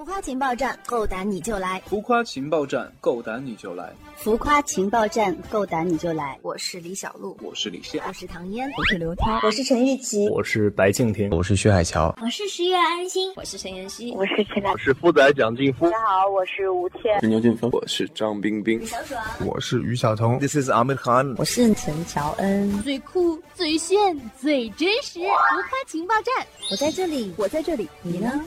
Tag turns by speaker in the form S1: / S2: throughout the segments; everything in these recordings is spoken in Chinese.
S1: 浮夸情报站，够胆你就来！
S2: 浮夸情报站，够胆你就来！
S3: 浮夸情报站，够胆你就来！
S1: 我是李小璐，
S2: 我是李现，
S1: 我是唐嫣，
S4: 我是刘涛，
S3: 我是陈玉琪，
S5: 我是白敬亭，
S6: 我是薛海乔，
S7: 我是十月安心，
S8: 我是陈妍希，
S9: 我是陈
S10: 我是富仔蒋劲夫。
S11: 大家好，我是吴倩，
S12: 是牛俊峰，
S2: 我是张冰冰，
S1: 小爽，
S13: 我是于晓彤
S14: ，This is Ahmed Khan，
S3: 我是陈乔恩。
S7: 最酷、最炫、最真实，浮夸情报站，
S3: 我在这里，
S4: 我在这里，
S3: 你呢？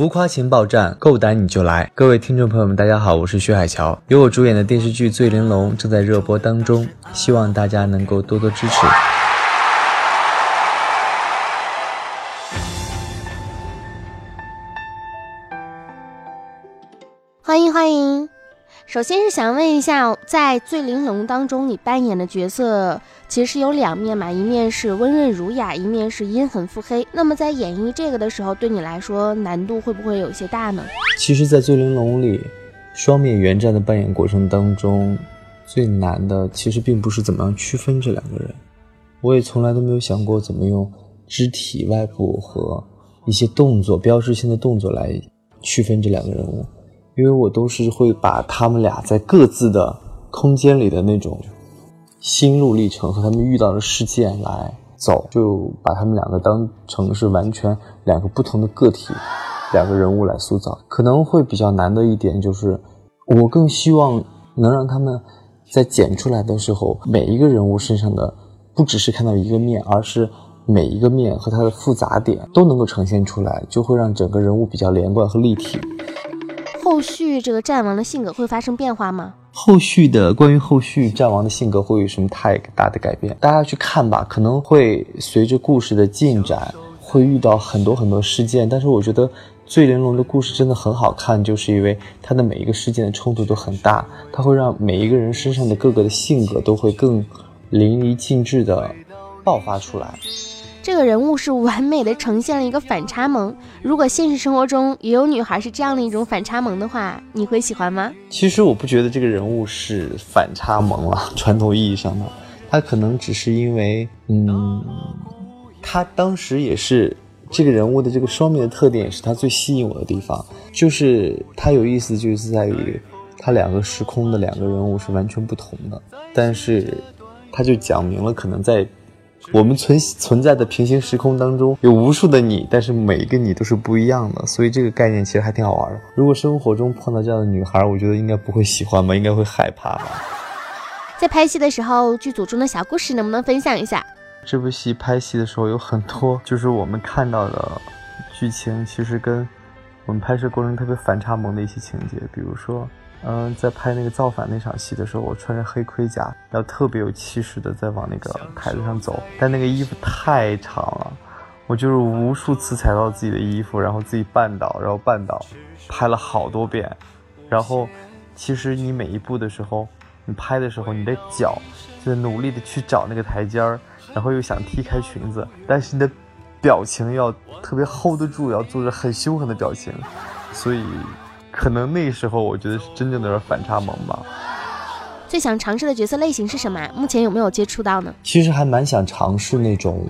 S6: 浮夸情报站，够胆你就来！各位听众朋友们，大家好，我是薛海乔。由我主演的电视剧《醉玲珑》正在热播当中，希望大家能够多多支持。
S15: 欢迎欢迎！首先是想问一下，在《醉玲珑》当中，你扮演的角色其实有两面嘛，一面是温润儒雅，一面是阴狠腹黑。那么在演绎这个的时候，对你来说难度会不会有些大呢？
S6: 其实，在《醉玲珑》里，双面圆战的扮演过程当中，最难的其实并不是怎么样区分这两个人，我也从来都没有想过怎么用肢体外部和一些动作标志性的动作来区分这两个人物。因为我都是会把他们俩在各自的空间里的那种心路历程和他们遇到的事件来走，就把他们两个当成是完全两个不同的个体，两个人物来塑造。可能会比较难的一点就是，我更希望能让他们在剪出来的时候，每一个人物身上的不只是看到一个面，而是每一个面和它的复杂点都能够呈现出来，就会让整个人物比较连贯和立体。
S15: 后续这个战王的性格会发生变化吗？
S6: 后续的关于后续战王的性格会有什么太大的改变？大家去看吧，可能会随着故事的进展，会遇到很多很多事件。但是我觉得《醉玲珑》的故事真的很好看，就是因为它的每一个事件的冲突都很大，它会让每一个人身上的各个的性格都会更淋漓尽致的爆发出来。
S15: 这个人物是完美的呈现了一个反差萌。如果现实生活中也有女孩是这样的一种反差萌的话，你会喜欢吗？
S6: 其实我不觉得这个人物是反差萌了，传统意义上的，他可能只是因为，嗯，他当时也是这个人物的这个双面的特点，是他最吸引我的地方。就是他有意思，就是在于他两个时空的两个人物是完全不同的，但是他就讲明了可能在。我们存存在的平行时空当中有无数的你，但是每一个你都是不一样的，所以这个概念其实还挺好玩的。如果生活中碰到这样的女孩，我觉得应该不会喜欢吧，应该会害怕吧。
S15: 在拍戏的时候，剧组中的小故事能不能分享一下？
S6: 这部戏拍戏的时候有很多，就是我们看到的剧情，其实跟我们拍摄过程特别反差萌的一些情节，比如说。嗯，在拍那个造反那场戏的时候，我穿着黑盔甲，然后特别有气势的在往那个台子上走，但那个衣服太长了，我就是无数次踩到自己的衣服，然后自己绊倒，然后绊倒，拍了好多遍。然后，其实你每一步的时候，你拍的时候，你的脚就在努力的去找那个台阶儿，然后又想踢开裙子，但是你的表情要特别 hold 得住，要做着很凶狠的表情，所以。可能那时候我觉得是真正的反差萌吧。
S15: 最想尝试的角色类型是什么？目前有没有接触到呢？
S6: 其实还蛮想尝试那种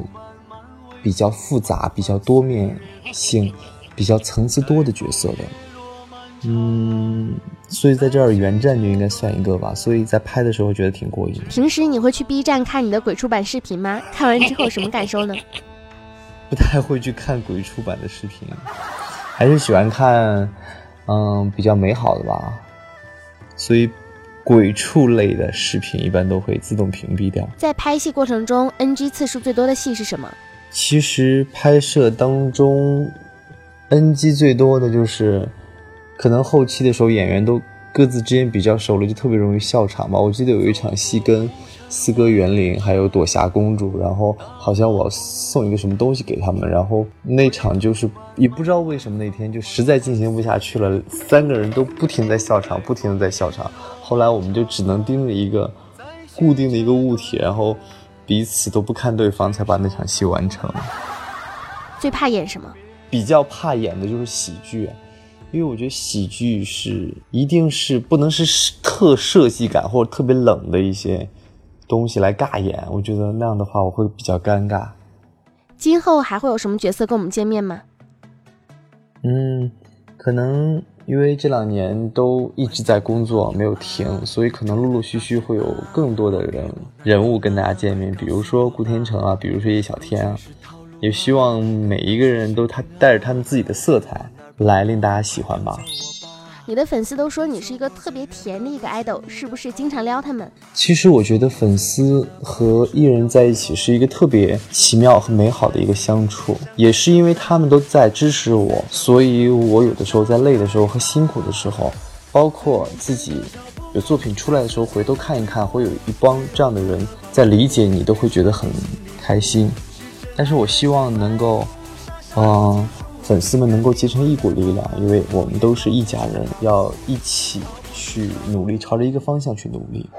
S6: 比较复杂、比较多面性、比较层次多的角色的。嗯，所以在这儿原战就应该算一个吧。所以在拍的时候觉得挺过瘾。
S15: 平时你会去 B 站看你的鬼畜版视频吗？看完之后什么感受呢？
S6: 不太会去看鬼畜版的视频，还是喜欢看。嗯，比较美好的吧，所以鬼畜类的视频一般都会自动屏蔽掉。
S15: 在拍戏过程中，NG 次数最多的戏是什么？
S6: 其实拍摄当中，NG 最多的就是，可能后期的时候演员都各自之间比较熟了，就特别容易笑场吧。我记得有一场戏跟。四哥园林还有朵霞公主，然后好像我送一个什么东西给他们，然后那场就是也不知道为什么那天就实在进行不下去了，三个人都不停在笑场，不停的在笑场。后来我们就只能盯着一个固定的一个物体，然后彼此都不看对方，才把那场戏完成。
S15: 最怕演什么？
S6: 比较怕演的就是喜剧，因为我觉得喜剧是一定是不能是特设计感或者特别冷的一些。东西来尬演，我觉得那样的话我会比较尴尬。
S15: 今后还会有什么角色跟我们见面吗？
S6: 嗯，可能因为这两年都一直在工作，没有停，所以可能陆陆续续会有更多的人人物跟大家见面，比如说顾天成啊，比如说叶小天啊，也希望每一个人都他带着他们自己的色彩来令大家喜欢吧。
S15: 你的粉丝都说你是一个特别甜的一个 idol，是不是经常撩他们？
S6: 其实我觉得粉丝和艺人在一起是一个特别奇妙和美好的一个相处，也是因为他们都在支持我，所以我有的时候在累的时候和辛苦的时候，包括自己有作品出来的时候，回头看一看，会有一帮这样的人在理解你，都会觉得很开心。但是我希望能够，嗯。粉丝们能够结成一股力量，因为我们都是一家人，要一起去努力，朝着一个方向去努力。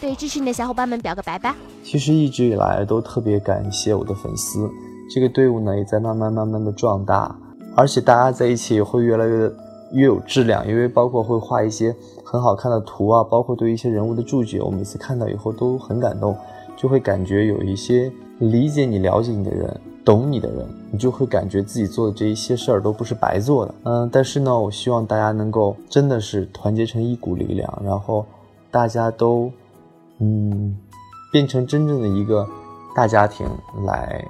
S15: 对支持你的小伙伴们表个白吧。
S6: 其实一直以来都特别感谢我的粉丝，这个队伍呢也在慢慢慢慢的壮大，而且大家在一起也会越来越越有质量，因为包括会画一些很好看的图啊，包括对一些人物的注解，我每次看到以后都很感动，就会感觉有一些理解你、了解你的人。懂你的人，你就会感觉自己做的这一些事儿都不是白做的。嗯，但是呢，我希望大家能够真的是团结成一股力量，然后大家都嗯变成真正的一个大家庭，来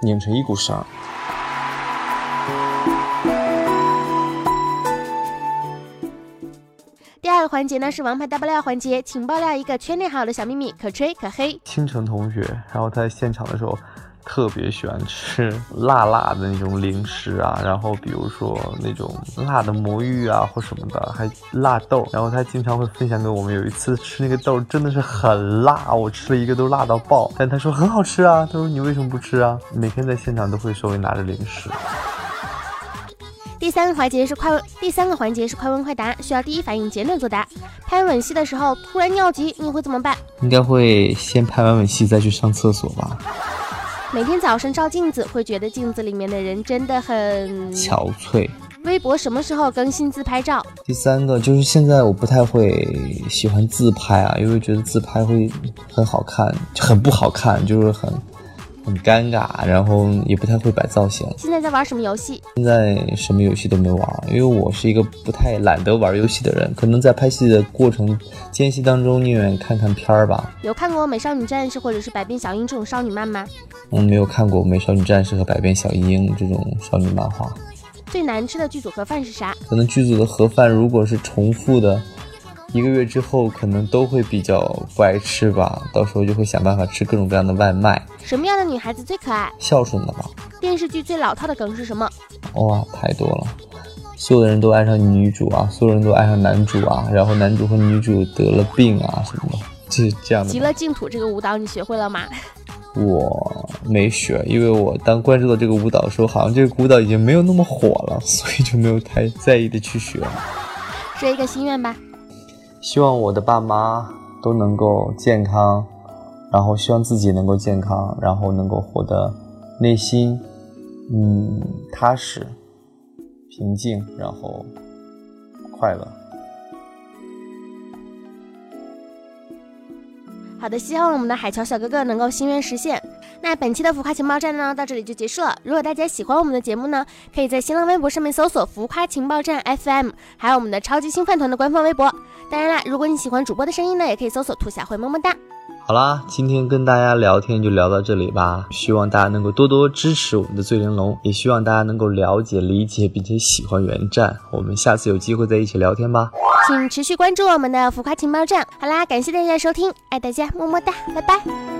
S6: 拧成一股绳。
S15: 第二个环节呢是王牌大爆料环节，请爆料一个圈内好友的小秘密，可吹可黑。
S6: 倾城同学，然后他在现场的时候。特别喜欢吃辣辣的那种零食啊，然后比如说那种辣的魔芋啊或什么的，还辣豆。然后他经常会分享给我们，有一次吃那个豆真的是很辣，我吃了一个都辣到爆。但他说很好吃啊，他说你为什么不吃啊？每天在现场都会手里拿着零食。
S15: 第三个环节是快问，第三个环节是快问快答，需要第一反应简短作答。拍吻戏的时候突然尿急，你会怎么办？
S6: 应该会先拍完吻戏再去上厕所吧。
S15: 每天早上照镜子，会觉得镜子里面的人真的很
S6: 憔悴。
S15: 微博什么时候更新自拍照？
S6: 第三个就是现在我不太会喜欢自拍啊，因为觉得自拍会很好看，很不好看，就是很。很尴尬，然后也不太会摆造型。
S15: 现在在玩什么游戏？
S6: 现在什么游戏都没玩，因为我是一个不太懒得玩游戏的人。可能在拍戏的过程间隙当中，宁愿看看片儿吧。
S15: 有看过《美少女战士》或者是《百变小樱》这种少女漫吗？
S6: 嗯，没有看过《美少女战士》和《百变小樱》这种少女漫画。
S15: 最难吃的剧组盒饭是啥？
S6: 可能剧组的盒饭如果是重复的。一个月之后，可能都会比较不爱吃吧，到时候就会想办法吃各种各样的外卖。
S15: 什么样的女孩子最可爱？
S6: 孝顺的吧。
S15: 电视剧最老套的梗是什么？
S6: 哇，太多了，所有的人都爱上女主啊，所有人都爱上男主啊，然后男主和女主得了病啊什么的，就是这样的。
S15: 极乐净土这个舞蹈你学会了吗？
S6: 我没学，因为我当关注到这个舞蹈的时候，好像这个舞蹈已经没有那么火了，所以就没有太在意的去学。
S15: 说一个心愿吧。
S6: 希望我的爸妈都能够健康，然后希望自己能够健康，然后能够活得内心嗯踏实、平静，然后快乐。
S15: 好的，希望我们的海桥小哥哥能够心愿实现。那本期的浮夸情报站呢，到这里就结束了。如果大家喜欢我们的节目呢，可以在新浪微博上面搜索“浮夸情报站 FM”，还有我们的超级星饭团的官方微博。当然啦，如果你喜欢主播的声音呢，也可以搜索“兔小慧么么哒”。
S6: 好啦，今天跟大家聊天就聊到这里吧。希望大家能够多多支持我们的醉玲珑，也希望大家能够了解、理解并且喜欢原站。我们下次有机会再一起聊天吧。
S15: 请持续关注我们的浮夸情报站。好啦，感谢大家收听，爱大家，么么哒，拜拜。